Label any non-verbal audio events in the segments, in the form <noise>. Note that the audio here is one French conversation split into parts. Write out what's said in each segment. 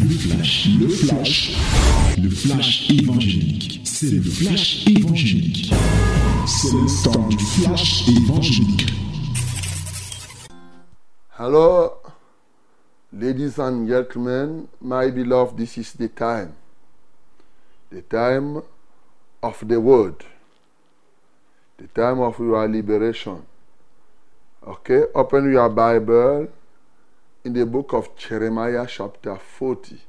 Le flash, le flash, le flash évangélique. C'est le flash évangélique. C'est le temps du flash évangélique. Hello, ladies and gentlemen, my beloved, this is the time. The time of the word. The time of your liberation. Okay, open your Bible in the book of Jeremiah, chapter 40.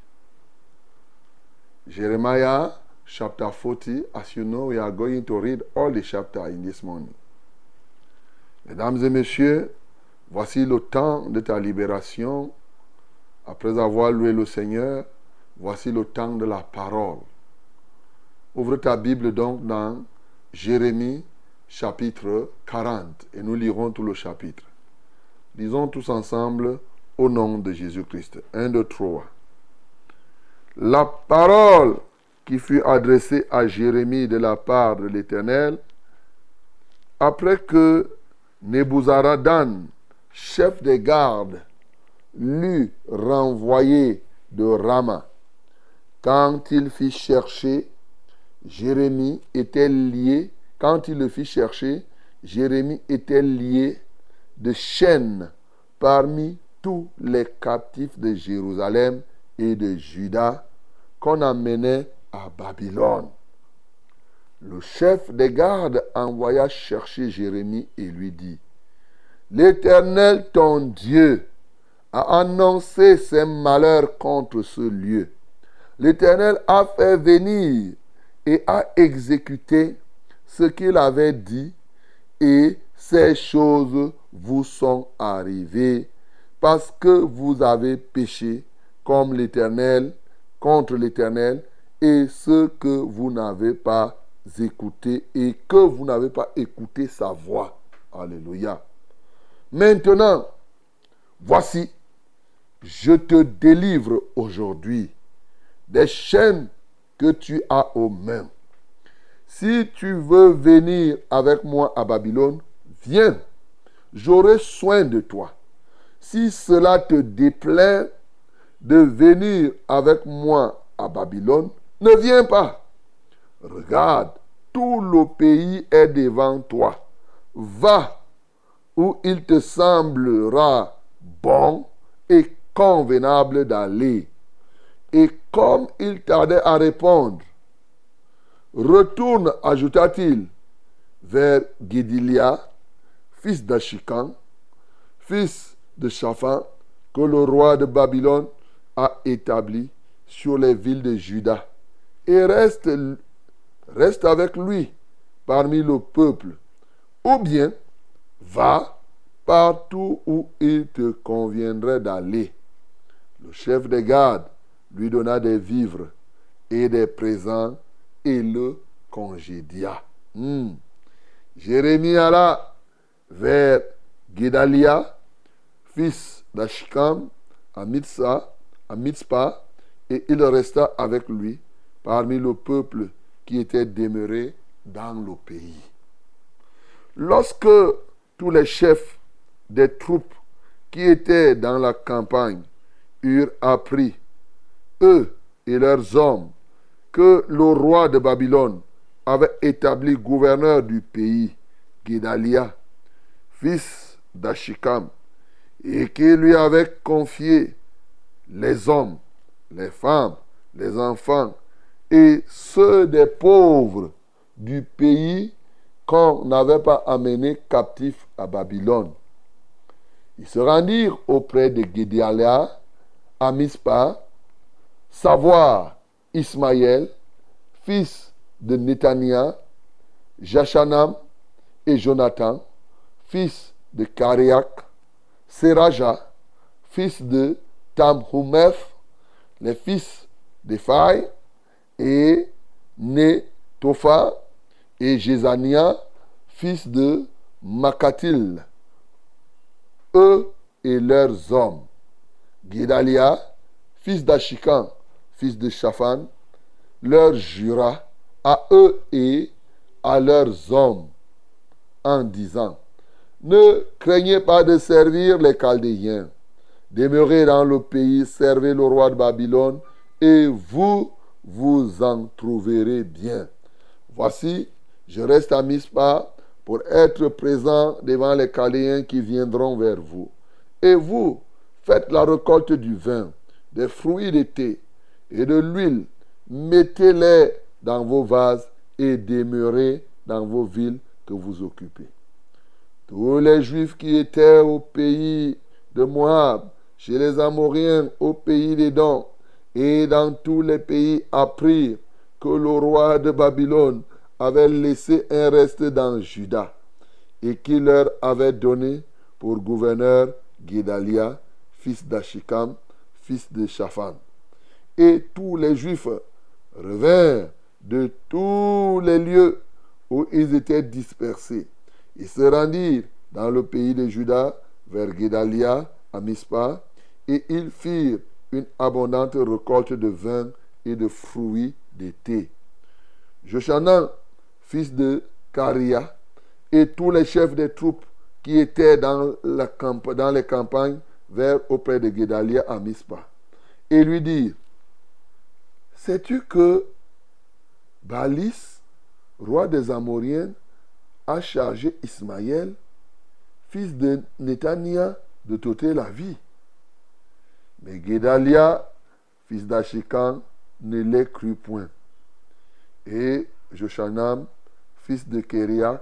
Jeremiah, chapter 40. As you know, we are going to read all the chapters in this morning. Mesdames et messieurs, voici le temps de ta libération. Après avoir loué le Seigneur, voici le temps de la parole. Ouvre ta Bible donc dans Jérémie chapitre 40 et nous lirons tout le chapitre. Lisons tous ensemble au nom de Jésus-Christ. 1, 2, 3. La parole qui fut adressée à Jérémie de la part de l'Éternel, après que Nebuzaradan, chef des gardes, l'eut renvoyé de Rama, quand il fit chercher, Jérémie était lié, quand il le fit chercher, Jérémie était lié de chaînes parmi tous les captifs de Jérusalem et de Juda qu'on amenait à Babylone. Le chef des gardes envoya chercher Jérémie et lui dit, L'Éternel ton Dieu a annoncé ses malheurs contre ce lieu. L'Éternel a fait venir et a exécuté ce qu'il avait dit et ces choses vous sont arrivées parce que vous avez péché comme l'Éternel, contre l'Éternel, et ce que vous n'avez pas écouté et que vous n'avez pas écouté sa voix. Alléluia. Maintenant, voici, je te délivre aujourd'hui des chaînes que tu as aux mains. Si tu veux venir avec moi à Babylone, viens, j'aurai soin de toi. Si cela te déplaît de venir avec moi à Babylone, ne viens pas. Regarde, tout le pays est devant toi. Va où il te semblera bon et convenable d'aller. Et comme il tardait à répondre, retourne, ajouta-t-il, vers Guédilia, fils d'Achikan, fils de Shaphan, que le roi de Babylone a établi sur les villes de Juda. Et reste, reste avec lui parmi le peuple. Ou bien, va partout où il te conviendrait d'aller. Le chef des gardes lui donna des vivres et des présents et le congédia. Hmm. Jérémie alla vers Guédalia, fils d'Ashkam, à Mitzah, à Mitzpah, et il resta avec lui parmi le peuple qui était demeuré dans le pays. Lorsque tous les chefs des troupes qui étaient dans la campagne eurent appris, eux et leurs hommes, que le roi de Babylone avait établi gouverneur du pays, Guédalia, fils d'Achikam, et qu'il lui avait confié les hommes, les femmes, les enfants et ceux des pauvres du pays qu'on n'avait pas amené captifs à Babylone. Ils se rendirent auprès de Guédalia à Mispa, savoir Ismaël, fils de Netania, Jachanam et Jonathan, fils de Kariak, Seraja, fils de Tamhumef, les fils d'Ephai, et Netofa et Jézania, fils de Makatil, eux et leurs hommes. Guédalia, fils d'Achikan, fils de Shaphan, leur jura à eux et à leurs hommes en disant, ne craignez pas de servir les Chaldéens, demeurez dans le pays, servez le roi de Babylone, et vous, vous en trouverez bien. Voici, je reste à Mispa pour être présent devant les Caléens qui viendront vers vous. Et vous, faites la récolte du vin, des fruits d'été et de l'huile. Mettez-les dans vos vases et demeurez dans vos villes que vous occupez. Tous les Juifs qui étaient au pays de Moab, chez les Amoriens, au pays des Dons, et dans tous les pays apprirent que le roi de Babylone avait laissé un reste dans Juda et qu'il leur avait donné pour gouverneur Guédalia, fils d'Achikam, fils de Shaphan. Et tous les Juifs revinrent de tous les lieux où ils étaient dispersés. Ils se rendirent dans le pays de Juda, vers Guédalia, à Mispa, et ils firent une abondante récolte de vin et de fruits d'été. Joshanan, fils de Caria, et tous les chefs des troupes qui étaient dans, la les campagnes vers auprès de Guédalia à Mispa, et lui dirent Sais-tu que Balis, roi des Amoriens, a chargé Ismaël, fils de Netania, de t'ôter la vie. Mais Guédalia, fils d'Achikan, ne les crut point. Et Joshanam, fils de Kériak,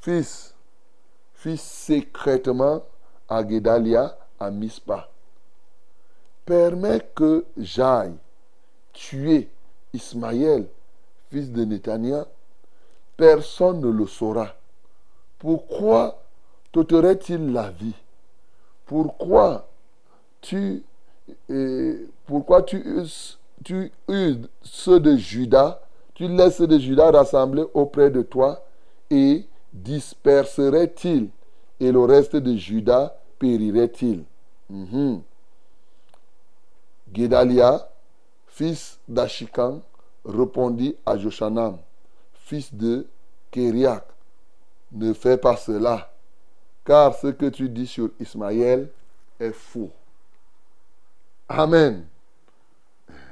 fils, fils secrètement à Guédalia à Mispa. Permets que j'aille tuer Ismaël, fils de Netania, personne ne le saura. Pourquoi t'ôterait-il la vie? Pourquoi tu, pourquoi tu uses, ceux de Judas, tu laisses ceux de Judas rassembler auprès de toi et disperserait-il et le reste de Judas périrait-il? Mm fils d'Achikan, répondit à Joshanam, fils de Kériak, ne fais pas cela, car ce que tu dis sur Ismaël est faux. Amen.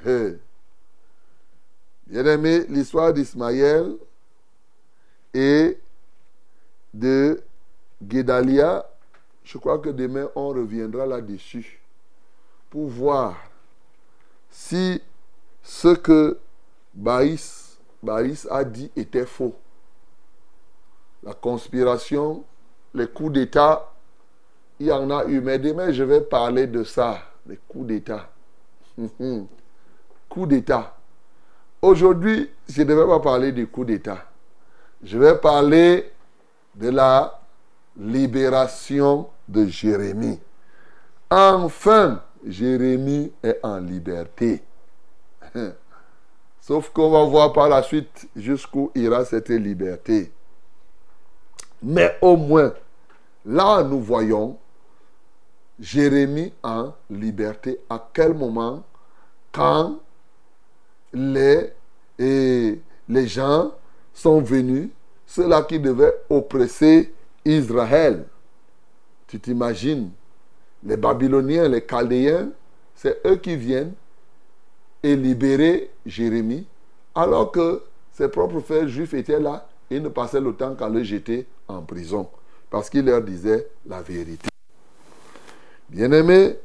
Bien aimé, l'histoire d'Ismaël et de Guédalia, je crois que demain on reviendra là-dessus pour voir si ce que Baïs, Baïs a dit était faux. La conspiration, les coups d'État, il y en a eu. Mais demain, je vais parler de ça, les coups d'État. <laughs> coups d'État. Aujourd'hui, je ne vais pas parler des coups d'État. Je vais parler de la libération de Jérémie. Enfin, Jérémie est en liberté. <laughs> Sauf qu'on va voir par la suite jusqu'où ira cette liberté. Mais au moins, là, nous voyons Jérémie en liberté. À quel moment Quand les, les gens sont venus, ceux-là qui devaient oppresser Israël. Tu t'imagines Les Babyloniens, les Chaldéens, c'est eux qui viennent et libérer Jérémie, alors que ses propres frères juifs étaient là et ne passaient le temps qu'à le jeter en prison, parce qu'il leur disait la vérité. Bien-aimés,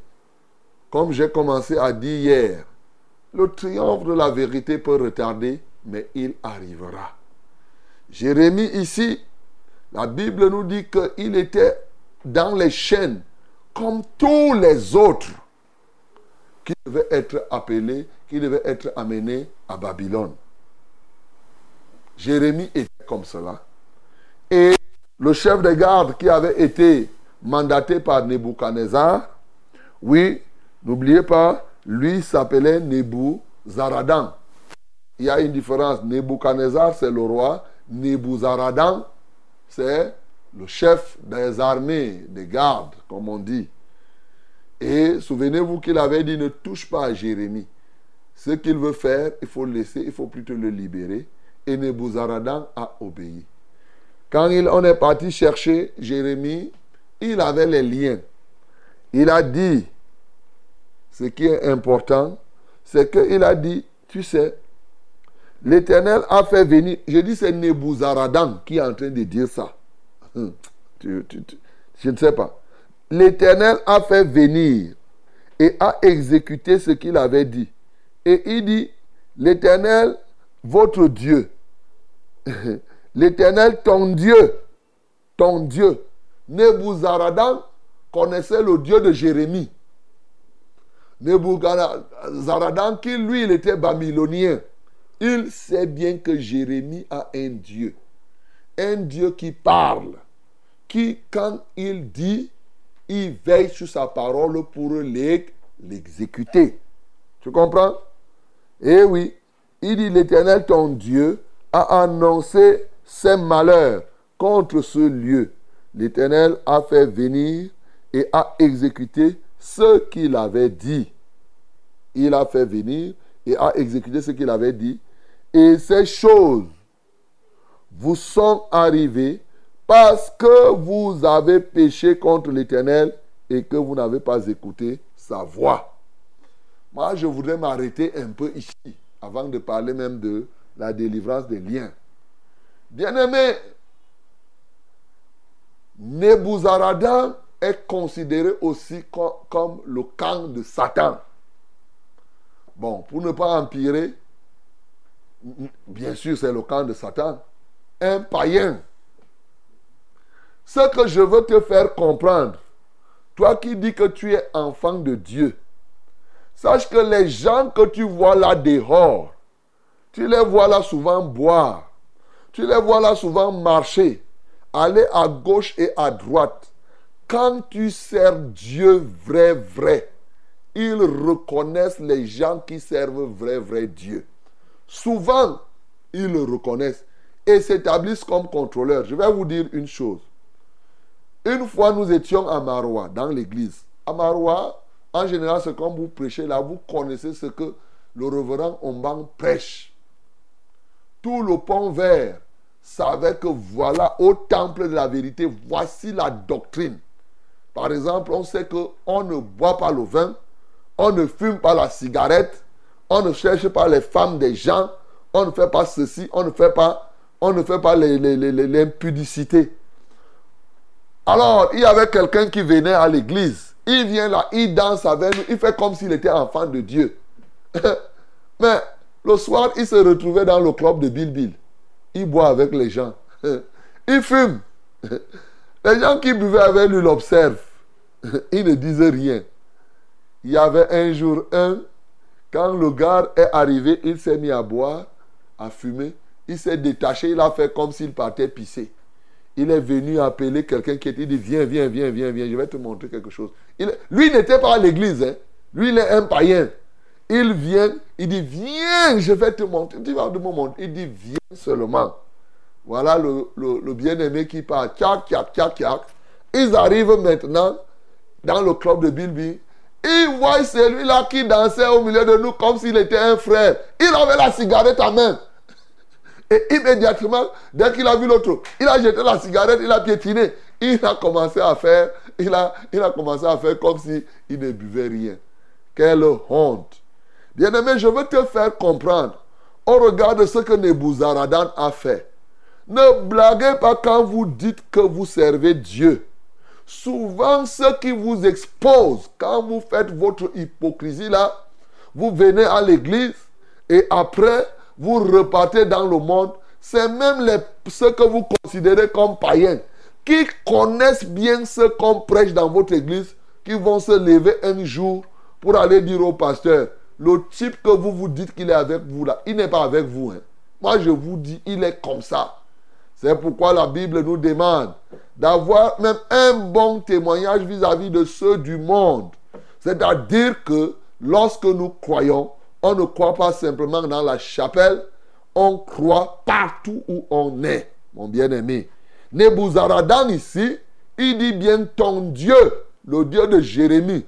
comme j'ai commencé à dire hier, le triomphe de la vérité peut retarder, mais il arrivera. Jérémie ici, la Bible nous dit qu'il était dans les chaînes comme tous les autres qui devaient être appelés qui devait être amené à Babylone. Jérémie était comme cela. Et le chef de garde qui avait été mandaté par Nebuchadnezzar, oui, n'oubliez pas, lui s'appelait Nebuzaradan. Il y a une différence. Nebuchadnezzar, c'est le roi. Nebuzaradan, c'est le chef des armées, des gardes, comme on dit. Et souvenez-vous qu'il avait dit ne touche pas à Jérémie. Ce qu'il veut faire, il faut le laisser, il faut plutôt le libérer. Et Nebuzaradan a obéi. Quand il, on est parti chercher Jérémie, il avait les liens. Il a dit ce qui est important, c'est qu'il a dit, tu sais, l'Éternel a fait venir, je dis c'est Nebuzaradan qui est en train de dire ça. Hum, je ne sais pas. L'Éternel a fait venir et a exécuté ce qu'il avait dit. Et il dit, l'Éternel, votre Dieu, <laughs> l'Éternel, ton Dieu, ton Dieu. Nebuzaradan connaissait le Dieu de Jérémie. Nebuzaradan, qui lui, il était babylonien. Il sait bien que Jérémie a un Dieu. Un Dieu qui parle. Qui, quand il dit, il veille sur sa parole pour l'exécuter. Tu comprends? Eh oui, il dit l'Éternel, ton Dieu, a annoncé ses malheurs contre ce lieu. L'Éternel a fait venir et a exécuté ce qu'il avait dit. Il a fait venir et a exécuté ce qu'il avait dit. Et ces choses vous sont arrivées parce que vous avez péché contre l'Éternel et que vous n'avez pas écouté sa voix. Moi, je voudrais m'arrêter un peu ici, avant de parler même de la délivrance des liens. Bien-aimé, Nebuzaradan est considéré aussi comme, le camp de Satan. Bon, pour ne pas empirer, bien sûr, c'est le camp de Satan. Un païen. Ce que je veux te faire comprendre, toi qui dis que tu es enfant de Dieu, sache que les gens que tu vois là dehors, tu les vois là souvent boire, tu les vois là souvent marcher, aller à gauche et à droite. Quand tu sers Dieu vrai, vrai, ils reconnaissent les gens qui servent vrai, vrai Dieu. Souvent, ils le reconnaissent et s'établissent comme contrôleurs. Je vais vous dire une chose. Une fois, nous étions à Marois, dans l'église. À Marois, en général, c'est comme vous prêchez là, vous connaissez ce que le reverend Omban prêche. Tout le pont vert savait que voilà, au temple de la vérité, voici la doctrine. Par exemple, on sait qu'on ne boit pas le vin, on ne fume pas la cigarette, on ne cherche pas les femmes des gens, on ne fait pas ceci, on ne fait pas, on ne fait pas l'impudicité. Alors, il y avait quelqu'un qui venait à l'église. Il vient là, il danse avec nous, il fait comme s'il était enfant de Dieu. <laughs> Mais le soir, il se retrouvait dans le club de Bill. Il boit avec les gens. <laughs> Il fume. <laughs> Les gens qui buvaient avec lui l'observent. Il ne disait rien. Il y avait un jour un, quand le gars est arrivé, il s'est mis à boire, à fumer. Il s'est détaché, il a fait comme s'il partait pisser. Il est venu appeler quelqu'un qui était, dit, viens, viens, viens, viens, viens, je vais te montrer quelque chose. Il, lui n'était pas à l'église, hein. lui il est un païen. Il vient, il dit, viens, je vais te montrer. Tu vas me montrer. Il dit, viens seulement. Voilà le, bien-aimé qui part. Tchac, tchac, tchac, tchac. Ils arrivent maintenant dans le club de Bilby. Ils voient celui-là qui dansait au milieu de nous comme s'il était un frère. Il avait la cigarette à main. Et immédiatement, dès qu'il a vu l'autre, il a jeté la cigarette, il a piétiné. Il a commencé à faire, il a, il a commencé à faire comme s'il ne buvait rien. Quelle honte. Bien-aimé, je veux te faire comprendre, au regard de ce que Nebuzaradan a fait. Ne blaguez pas quand vous dites que vous servez Dieu. Souvent, ce qui vous expose, quand vous faites votre hypocrisie là, vous venez à l'église et après, vous repartez dans le monde. C'est même les, ceux que vous considérez comme païens, qui connaissent bien ce qu'on prêche dans votre église, qui vont se lever un jour pour aller dire au pasteur, le type que vous vous dites qu'il est avec vous là, il n'est pas avec vous. Hein. Moi, je vous dis, il est comme ça. C'est pourquoi la Bible nous demande d'avoir même un bon témoignage vis-à-vis de ceux du monde. C'est-à-dire que lorsque nous croyons, on ne croit pas simplement dans la chapelle, on croit partout où on est, mon bien-aimé. Nebuzaradan ici, il dit bien ton Dieu, le Dieu de Jérémie.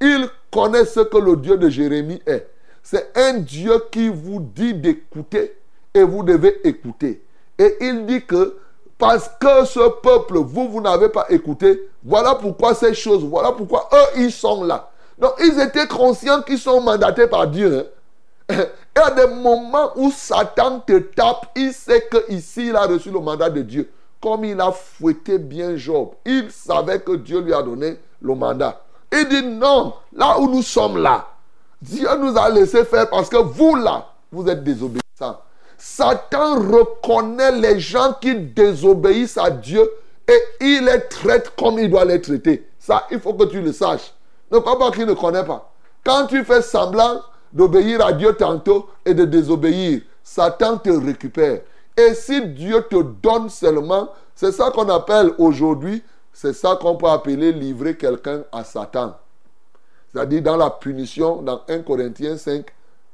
Il connaît ce que le Dieu de Jérémie est. C'est un Dieu qui vous dit d'écouter et vous devez écouter. Et il dit que parce que ce peuple, vous, vous n'avez pas écouté, voilà pourquoi ces choses, voilà pourquoi eux, ils sont là. Donc, ils étaient conscients qu'ils sont mandatés par Dieu. Hein. <laughs> Et à des moments où Satan te tape, il sait qu'ici, il a reçu le mandat de Dieu. Comme il a fouetté bien Job, il savait que Dieu lui a donné le mandat. Il dit non, là où nous sommes là, Dieu nous a laissé faire parce que vous là, vous êtes désobéissants. Satan reconnaît les gens qui désobéissent à Dieu et il les traite comme il doit les traiter. Ça, il faut que tu le saches. Ne pas pas qu'il ne connaît pas. Quand tu fais semblant d'obéir à Dieu tantôt et de désobéir, Satan te récupère. Et si Dieu te donne seulement, c'est ça qu'on appelle aujourd'hui, c'est ça qu'on peut appeler livrer quelqu'un à Satan. C'est-à-dire dans la punition, dans 1 Corinthiens 5,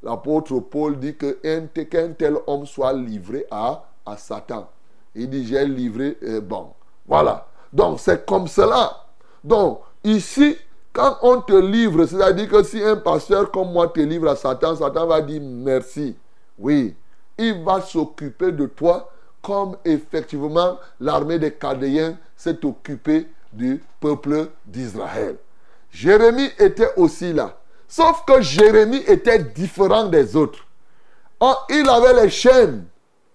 l'apôtre Paul dit qu'un tel homme soit livré à, à Satan. Il dit, j'ai livré, euh, bon, voilà. Donc c'est comme cela. Donc ici, quand on te livre, c'est-à-dire que si un pasteur comme moi te livre à Satan, Satan va dire merci. Oui, il va s'occuper de toi comme effectivement l'armée des Chaldéens s'est occupée du peuple d'Israël. Jérémie était aussi là. Sauf que Jérémie était différent des autres. Il avait les chaînes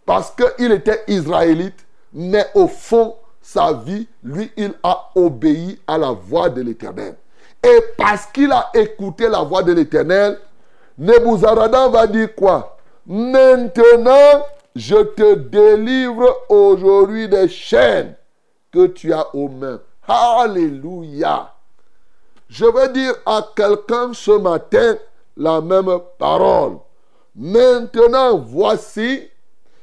parce qu'il était israélite, mais au fond, sa vie, lui, il a obéi à la voix de l'Éternel. Et parce qu'il a écouté la voix de l'Éternel, Nebuzaradan va dire quoi? Maintenant, je te délivre aujourd'hui des chaînes que tu as aux mains. Alléluia. Je vais dire à quelqu'un ce matin la même parole. Maintenant, voici,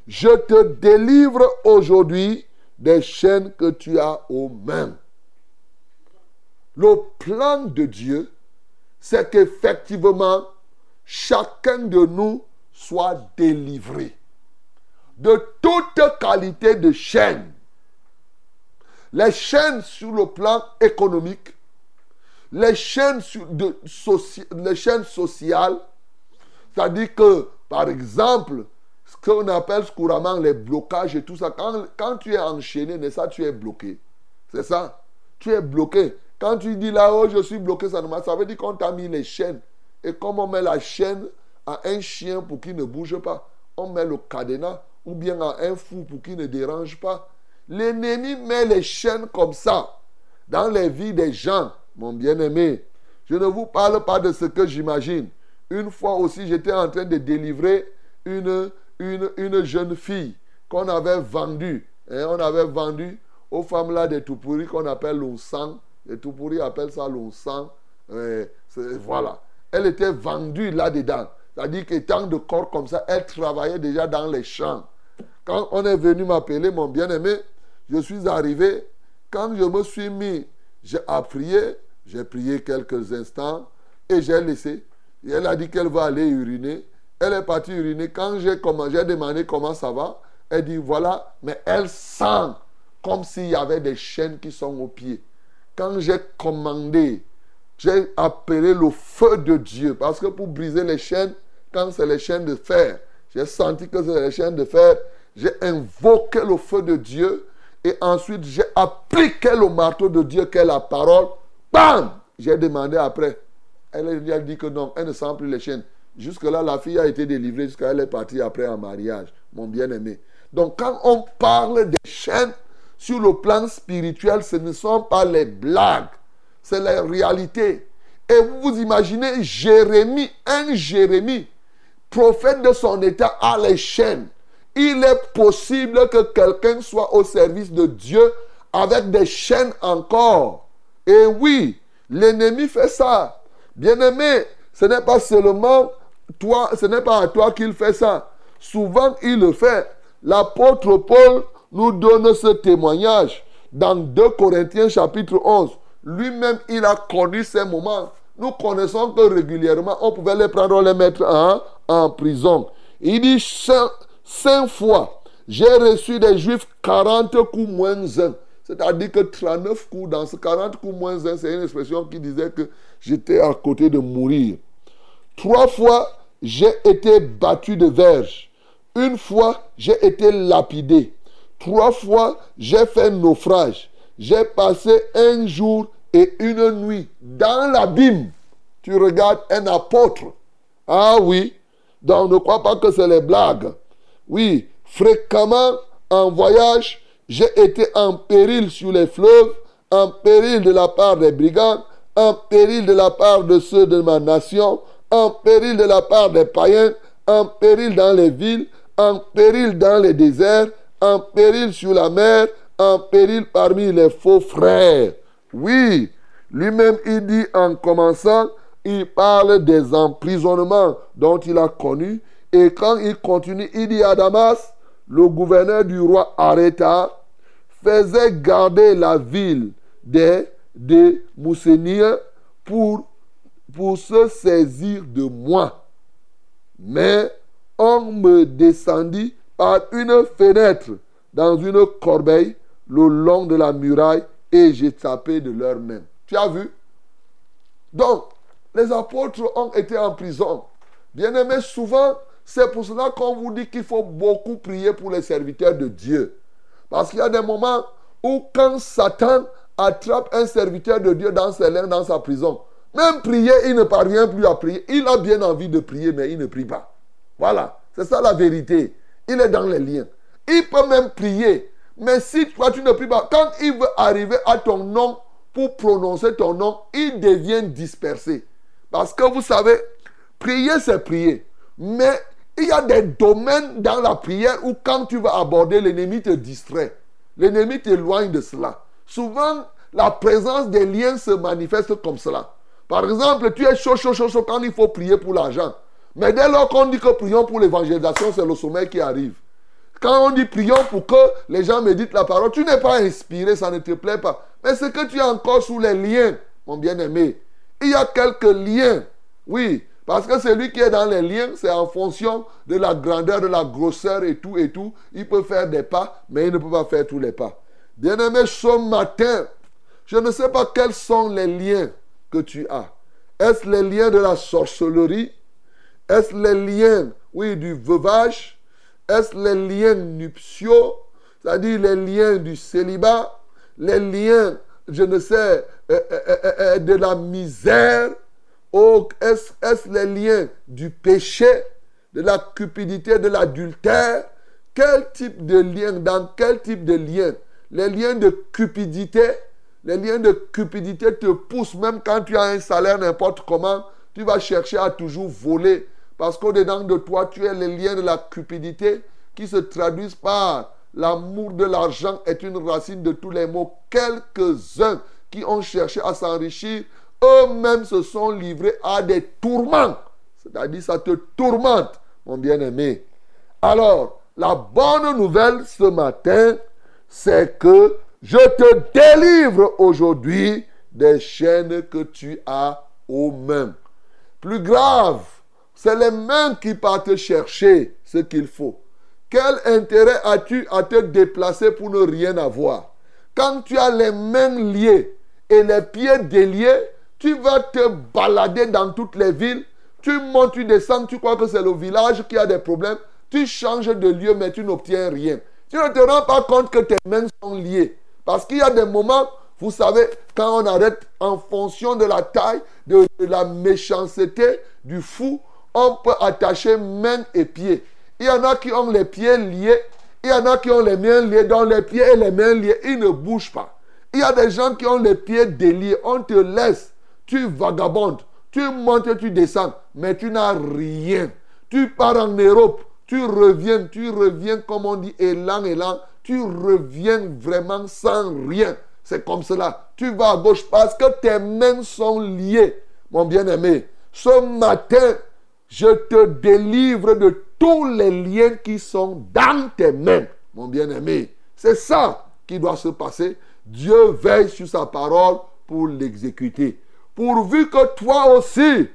je te délivre aujourd'hui des chaînes que tu as aux mains. Le plan de Dieu, c'est qu'effectivement, chacun de nous soit délivré de toute qualité de chaînes. Les chaînes sur le plan économique, les chaînes, sociales, c'est-à-dire que, par exemple, ce qu'on appelle couramment les blocages et tout ça, quand, tu es enchaîné, pas, tu es bloqué. C'est ça? Tu es bloqué. Quand tu dis là, oh, je suis bloqué, ça, ça veut dire qu'on t'a mis les chaînes. Et comme on met la chaîne à un chien pour qu'il ne bouge pas, on met le cadenas ou bien à un fou pour qu'il ne dérange pas. L'ennemi met les chaînes comme ça dans les vies des gens mon bien-aimé, je ne vous parle pas de ce que j'imagine. Une fois aussi, j'étais en train de délivrer une, une, une jeune fille qu'on avait vendue. Hein, on avait vendu aux femmes là des pourris qu'on appelle l'onsang. Les pourris appellent ça l'onsang. voilà. Elle était vendue là-dedans. C'est-à-dire qu'étant de corps comme ça, elle travaillait déjà dans les champs. Quand on est venu m'appeler, mon bien-aimé, je suis arrivé. Quand je me suis mis, j'ai prié, j'ai prié quelques instants et j'ai laissé. Et elle a dit qu'elle va aller uriner. Elle est partie uriner. Quand j'ai demandé comment ça va, elle dit voilà, mais elle sent comme s'il y avait des chaînes qui sont aux pieds. Quand j'ai commandé, j'ai appelé le feu de Dieu. Parce que pour briser les chaînes, quand c'est les chaînes de fer, j'ai senti que c'est les chaînes de fer. J'ai invoqué le feu de Dieu. Et ensuite, j'ai appliqué le marteau de Dieu, qui est la parole. Bam J'ai demandé après. Elle a dit que non, elle ne sent plus les chaînes. Jusque-là, la fille a été délivrée jusqu'à elle est partie après en mariage, mon bien-aimé. Donc, quand on parle des chaînes sur le plan spirituel, ce ne sont pas les blagues, c'est la réalité. Et vous vous imaginez Jérémie, un Jérémie, prophète de son état, a les chaînes. Il est possible que quelqu'un soit au service de Dieu avec des chaînes encore. Et oui, l'ennemi fait ça. Bien-aimé, ce n'est pas seulement toi, ce n'est pas à toi qu'il fait ça. Souvent, il le fait. L'apôtre Paul nous donne ce témoignage dans 2 Corinthiens chapitre 11. Lui-même, il a connu ces moments. Nous connaissons que régulièrement, on pouvait les prendre, on les mettre en, prison. Il dit cinq, fois, j'ai reçu des juifs 40 coups moins un. C'est-à-dire que 39 coups, dans ce 40 coups moins 1, c'est une expression qui disait que j'étais à côté de mourir. Trois fois, j'ai été battu de verge. Une fois, j'ai été lapidé. Trois fois, j'ai fait naufrage. J'ai passé un jour et une nuit dans l'abîme. tu regardes un apôtre. Ah oui, donc ne crois pas que c'est les blagues. Oui, fréquemment en voyage, j'ai été en péril sur les fleuves, en péril de la part des brigands, en péril de la part de ceux de ma nation, en péril de la part des païens, en péril dans les villes, en péril dans les déserts, en péril sur la mer, en péril parmi les faux frères. Oui, lui-même il dit en commençant, il parle des emprisonnements dont il a connu. Et quand il continue, il dit à Damas, le gouverneur du roi Aréta faisait garder la ville des, des pour, pour se saisir de moi. Mais on me descendit par une fenêtre dans une corbeille le long de la muraille et j'ai tapé de leurs mains. Tu as vu? Donc, les apôtres ont été en prison. Bien aimé, souvent, c'est pour cela qu'on vous dit qu'il faut beaucoup prier pour les serviteurs de Dieu. Parce qu'il y a des moments où quand Satan attrape un serviteur de Dieu dans ses liens, dans sa prison, même prier, il ne parvient plus à prier. Il a bien envie de prier, mais il ne prie pas. Voilà, c'est ça la vérité. Il est dans les liens. Il peut même prier. Mais si toi tu ne pries pas, quand il veut arriver à ton nom pour prononcer ton nom, il devient dispersé. Parce que vous savez, prier c'est prier. Mais il y a des domaines dans la prière où quand tu vas aborder, l'ennemi te distrait. L'ennemi t'éloigne de cela. Souvent, la présence des liens se manifeste comme cela. Par exemple, tu es chaud, chaud, chaud, chaud quand il faut prier pour l'argent. Mais dès lors qu'on dit que prions pour l'évangélisation, c'est le sommeil qui arrive. Quand on dit prions pour que les gens méditent la parole, tu n'es pas inspiré, ça ne te plaît pas. Mais c'est que tu es encore sous les liens, mon bien-aimé. Il y a quelques liens, oui, parce que celui qui est dans les liens, c'est en fonction de la grandeur, de la grosseur et tout et tout. Il peut faire des pas, mais il ne peut pas faire tous les pas. Bien-aimé, ce matin, je ne sais pas quels sont les liens que tu as. Est-ce les liens de la sorcellerie? Est-ce les liens, oui, du veuvage est-ce les liens nuptiaux, c'est-à-dire les liens du célibat, les liens, je ne sais, euh, euh, euh, de la misère, est-ce les liens du péché, de la cupidité, de l'adultère? Quel type de lien Dans quel type de lien? Les liens de cupidité, les liens de cupidité te poussent, même quand tu as un salaire n'importe comment, tu vas chercher à toujours voler parce qu'au-dedans de toi, tu as les liens de la cupidité qui se traduisent par l'amour de l'argent est une racine de tous les maux. Quelques-uns qui ont cherché à s'enrichir, eux-mêmes se sont livrés à des tourments. C'est-à-dire, ça te tourmente, mon bien-aimé. Alors, la bonne nouvelle ce matin, c'est que je te délivre aujourd'hui des chaînes que tu as aux mains. Plus grave, c'est les mains qui partent chercher ce qu'il faut. Quel intérêt as-tu à te déplacer pour ne rien avoir? Quand tu as les mains liées et les pieds déliés, tu vas te balader dans toutes les villes. Tu montes, tu descends, tu crois que c'est le village qui a des problèmes. Tu changes de lieu, mais tu n'obtiens rien. Tu ne te rends pas compte que tes mains sont liées. Parce qu'il y a des moments, vous savez, quand on arrête en fonction de la taille, de la méchanceté du fou, on peut attacher mains et pieds. Il y en a qui ont les pieds liés, il y en a qui ont les mains liées, dans les pieds et les mains liées, ils ne bougent pas. Il y a des gens qui ont les pieds déliés, on te laisse, tu vagabondes, tu montes, tu descends, mais tu n'as rien. Tu pars en Europe, tu reviens, tu reviens comme on dit, élan, élan, tu reviens vraiment sans rien. C'est comme cela. Tu vas à gauche parce que tes mains sont liées, mon bien-aimé. Ce matin, je te délivre de tous les liens qui sont dans tes mains, mon bien-aimé. C'est ça qui doit se passer. Dieu veille sur sa parole pour l'exécuter. Pourvu que toi aussi,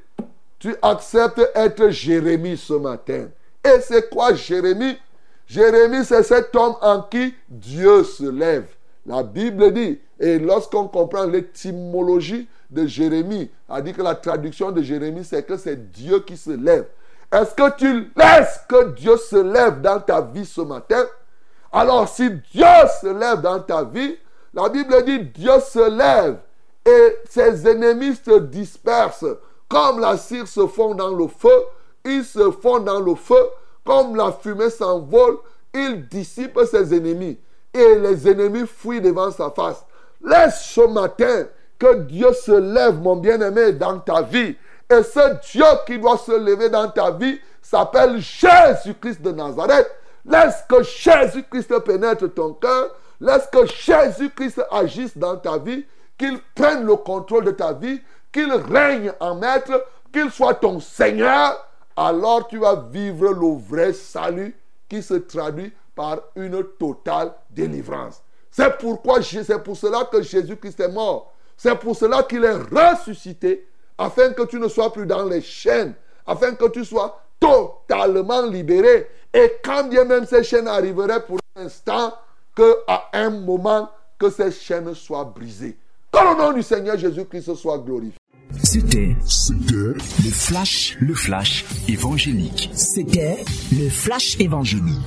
tu acceptes être Jérémie ce matin. Et c'est quoi Jérémie? Jérémie, c'est cet homme en qui Dieu se lève. La Bible dit, et lorsqu'on comprend l'étymologie de Jérémie, a dit que la traduction de Jérémie, c'est que c'est Dieu qui se lève. Est-ce que tu laisses que Dieu se lève dans ta vie ce matin? Alors si Dieu se lève dans ta vie, la Bible dit Dieu se lève et ses ennemis se dispersent Comme la cire se fond dans le feu, il se fond dans le feu. Comme la fumée s'envole, il dissipe ses ennemis. Et les ennemis fuient devant sa face. Laisse ce matin que Dieu se lève, mon bien-aimé, dans ta vie. Et ce Dieu qui doit se lever dans ta vie s'appelle Jésus-Christ de Nazareth. Laisse que Jésus-Christ pénètre ton cœur. Laisse que Jésus-Christ agisse dans ta vie. Qu'il prenne le contrôle de ta vie. Qu'il règne en maître. Qu'il soit ton Seigneur. Alors tu vas vivre le vrai salut qui se traduit par une totale délivrance. C'est pourquoi c'est pour cela que Jésus-Christ est mort. C'est pour cela qu'il est ressuscité, afin que tu ne sois plus dans les chaînes, afin que tu sois totalement libéré. Et quand bien même ces chaînes arriveraient pour un instant, qu'à un moment, que ces chaînes soient brisées. Que le nom du Seigneur Jésus-Christ soit glorifié. C'était C'était le flash, le flash évangélique. C'était le flash évangélique.